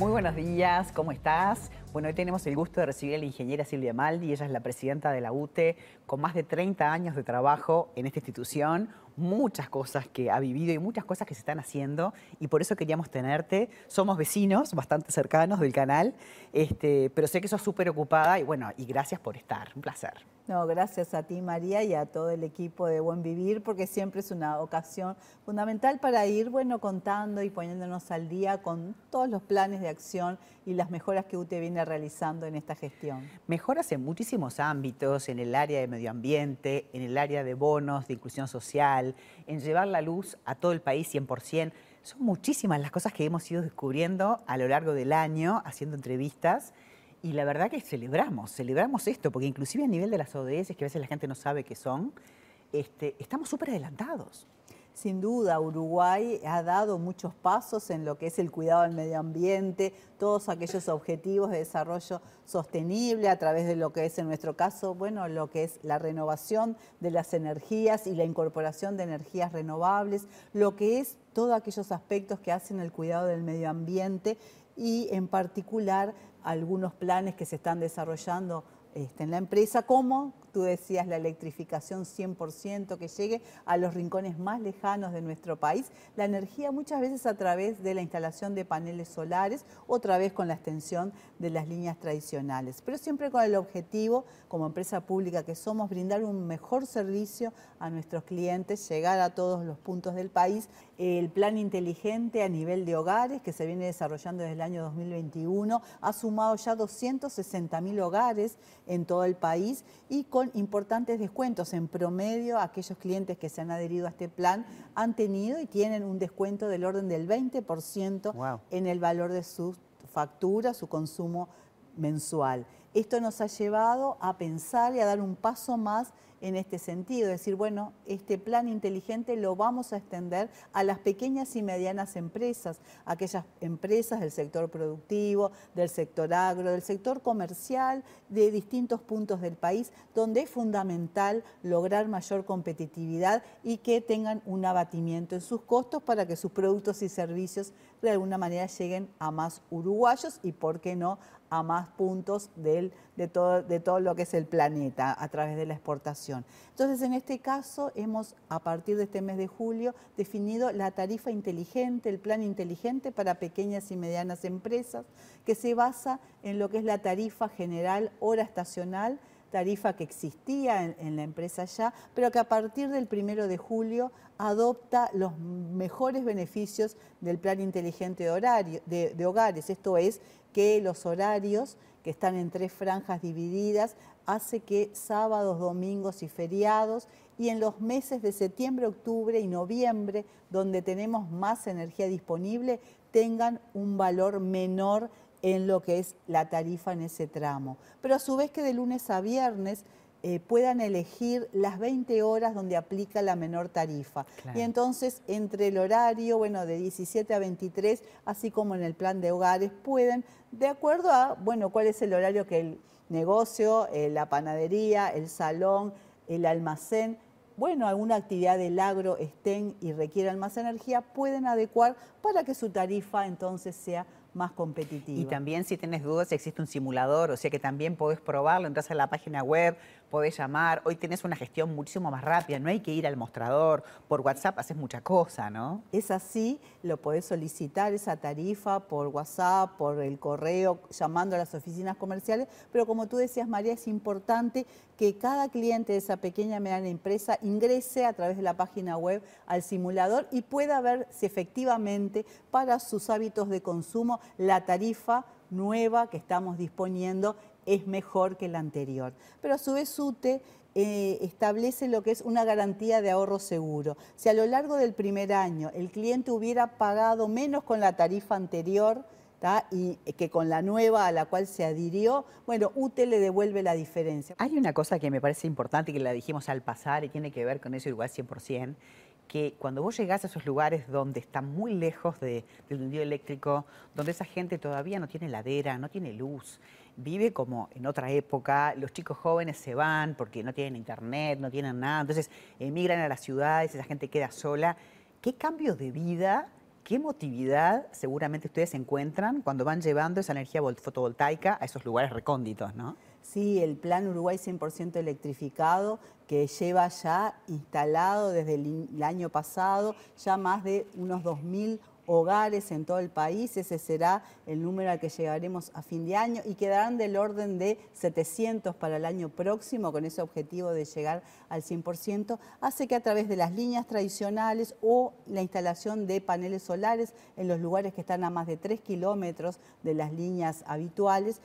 Muy buenos días, ¿cómo estás? Bueno, hoy tenemos el gusto de recibir a la ingeniera Silvia Maldi, ella es la presidenta de la UTE, con más de 30 años de trabajo en esta institución, muchas cosas que ha vivido y muchas cosas que se están haciendo y por eso queríamos tenerte. Somos vecinos bastante cercanos del canal, este, pero sé que sos súper ocupada y bueno, y gracias por estar, un placer. No, gracias a ti María y a todo el equipo de Buen Vivir porque siempre es una ocasión fundamental para ir bueno contando y poniéndonos al día con todos los planes de acción y las mejoras que UTE viene realizando en esta gestión. Mejoras en muchísimos ámbitos, en el área de medio ambiente, en el área de bonos, de inclusión social, en llevar la luz a todo el país 100%. Son muchísimas las cosas que hemos ido descubriendo a lo largo del año haciendo entrevistas y la verdad que celebramos, celebramos esto, porque inclusive a nivel de las ODS, que a veces la gente no sabe qué son, este, estamos súper adelantados. Sin duda, Uruguay ha dado muchos pasos en lo que es el cuidado del medio ambiente, todos aquellos objetivos de desarrollo sostenible a través de lo que es, en nuestro caso, bueno, lo que es la renovación de las energías y la incorporación de energías renovables, lo que es todos aquellos aspectos que hacen el cuidado del medio ambiente y en particular algunos planes que se están desarrollando este, en la empresa, como tú decías, la electrificación 100%, que llegue a los rincones más lejanos de nuestro país, la energía muchas veces a través de la instalación de paneles solares, otra vez con la extensión de las líneas tradicionales, pero siempre con el objetivo, como empresa pública que somos, brindar un mejor servicio a nuestros clientes, llegar a todos los puntos del país. El plan inteligente a nivel de hogares, que se viene desarrollando desde el año 2021, ha sumado ya 260 mil hogares en todo el país y con importantes descuentos. En promedio, aquellos clientes que se han adherido a este plan han tenido y tienen un descuento del orden del 20% en el valor de su factura, su consumo mensual. Esto nos ha llevado a pensar y a dar un paso más en este sentido, decir, bueno, este plan inteligente lo vamos a extender a las pequeñas y medianas empresas, aquellas empresas del sector productivo, del sector agro, del sector comercial, de distintos puntos del país, donde es fundamental lograr mayor competitividad y que tengan un abatimiento en sus costos para que sus productos y servicios de alguna manera lleguen a más uruguayos y, ¿por qué no?, a más puntos del, de, todo, de todo lo que es el planeta a través de la exportación. Entonces, en este caso, hemos, a partir de este mes de julio, definido la tarifa inteligente, el plan inteligente para pequeñas y medianas empresas, que se basa en lo que es la tarifa general hora estacional, tarifa que existía en, la empresa ya, pero que a partir del primero de julio adopta los mejores beneficios del plan inteligente de, horario, de hogares. Esto es que los horarios, que están en tres franjas divididas, hace que sábados, domingos y feriados y en los meses de septiembre, octubre y noviembre, donde tenemos más energía disponible, tengan un valor menor en lo que es la tarifa en ese tramo. Pero a su vez que de lunes a viernes eh, puedan elegir las 20 horas donde aplica la menor tarifa. Y entonces, entre el horario, bueno, de 17 a 23, así como en el plan de hogares, pueden, de acuerdo a, bueno, cuál es el horario que el negocio, eh, la panadería, el salón, el almacén, bueno, alguna actividad del agro estén y requieran más energía, pueden adecuar para que su tarifa entonces sea más competitiva. Y también si tienes dudas existe un simulador, o sea que también podés probarlo, entras a la página web, podés llamar, hoy tenés una gestión muchísimo más rápida, no hay que ir al mostrador, por WhatsApp haces mucha cosa, ¿no? Es así, lo podés solicitar esa tarifa por WhatsApp, por el correo, llamando a las oficinas comerciales, pero como tú decías María, es importante que cada cliente de esa pequeña y mediana empresa ingrese a través de la página web al simulador y pueda ver si efectivamente para sus hábitos de consumo la tarifa nueva que estamos disponiendo es mejor que la anterior. Pero a su vez UTE eh, establece lo que es una garantía de ahorro seguro. Si a lo largo del primer año el cliente hubiera pagado menos con la tarifa anterior, y que con la nueva a la cual se adhirió, bueno, UTE le devuelve la diferencia. Hay una cosa que me parece importante que la dijimos al pasar y tiene que ver con eso igual 100%, que cuando vos llegás a esos lugares donde están muy lejos del tendido eléctrico, donde esa gente todavía no tiene ladera, no tiene luz, vive como en otra época, los chicos jóvenes se van porque no tienen internet, no tienen nada, entonces emigran a las ciudades, esa gente queda sola. ¿Qué cambio de vida qué emotividad seguramente ustedes encuentran cuando van llevando esa energía fotovoltaica a esos lugares recónditos, ¿no? Sí, el plan Uruguay 100% electrificado que lleva ya instalado desde el, año pasado ya más de unos 2.000 hogares en todo el país. Ese será el número al que llegaremos a fin de año y quedarán del orden de 700 para el año próximo con ese objetivo de llegar al 100%. Hace que a través de las líneas tradicionales o la instalación de paneles solares en los lugares que están a más de 3 kilómetros de las líneas habituales,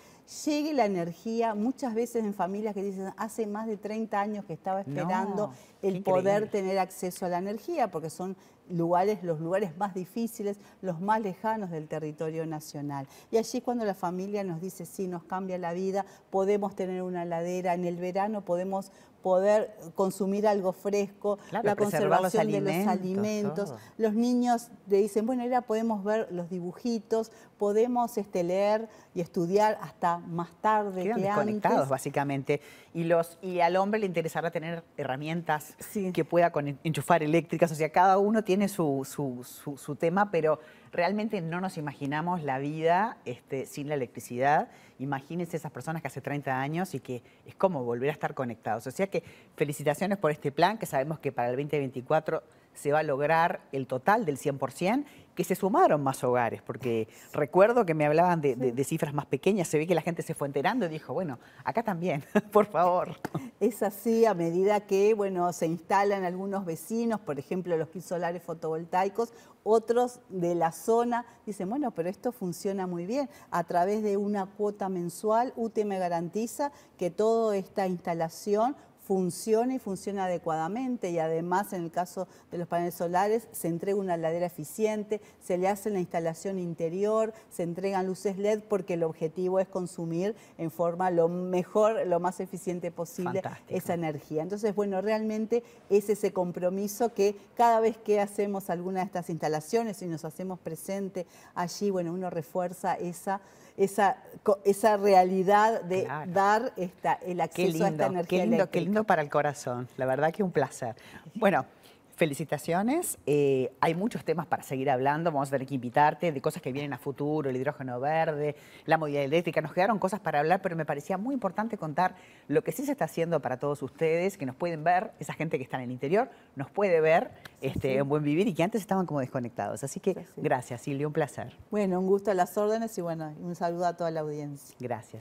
llegue la energía muchas veces en familias que dicen hace más de 30 años que estaba esperando el poder tener acceso a la energía porque son lugares, los lugares más difíciles, los más lejanos del territorio nacional. Y allí cuando la familia nos dice, sí, nos cambia la vida, podemos tener una heladera, en el verano podemos poder consumir algo fresco, la conservación de los alimentos. Los niños le dicen, bueno, ahora podemos ver los dibujitos, podemos este, leer y estudiar hasta más tarde Quedan desconectados, básicamente. Y, los, y al hombre le interesará tener herramientas que pueda enchufar eléctricas. O sea, cada uno tiene su, su, su tema, pero realmente no nos imaginamos la vida este, sin la electricidad. Imagínense esas personas que hace 30 años y que es como volver a estar conectados. O sea que felicitaciones por este plan, que sabemos que para el 2024 se va a lograr el total del 100%, que se sumaron más hogares, porque recuerdo que me hablaban de, cifras más pequeñas, se ve que la gente se fue enterando y dijo, bueno, acá también, por favor. Es así a medida que, bueno, se instalan algunos vecinos, por ejemplo, los solares fotovoltaicos, otros de la zona dicen, bueno, pero esto funciona muy bien. A través de una cuota mensual, UTE me garantiza que toda esta instalación funciona y funciona adecuadamente y además en el caso de los paneles solares se entrega una ladera eficiente, se le hace la instalación interior, se entregan luces LED porque el objetivo es consumir en forma lo mejor, lo más eficiente posible esa energía. Entonces, bueno, realmente es ese compromiso que cada vez que hacemos alguna de estas instalaciones y nos hacemos presente allí, bueno, uno refuerza esa esa, esa realidad de dar esta, el acceso a esta energía qué lindo, Qué lindo para el corazón, la verdad que un placer. Bueno, felicitaciones. Eh, hay muchos temas para seguir hablando. Vamos a tener que invitarte de cosas que vienen a futuro, el hidrógeno verde, la movilidad eléctrica. Nos quedaron cosas para hablar, pero me parecía muy importante contar lo que sí se está haciendo para todos ustedes, que nos pueden ver, esa gente que está en el interior, nos puede ver este, en Buen Vivir y que antes estaban como desconectados. Así que gracias, Silvia, un placer. Bueno, un gusto a las órdenes y bueno, un saludo a toda la audiencia. Gracias.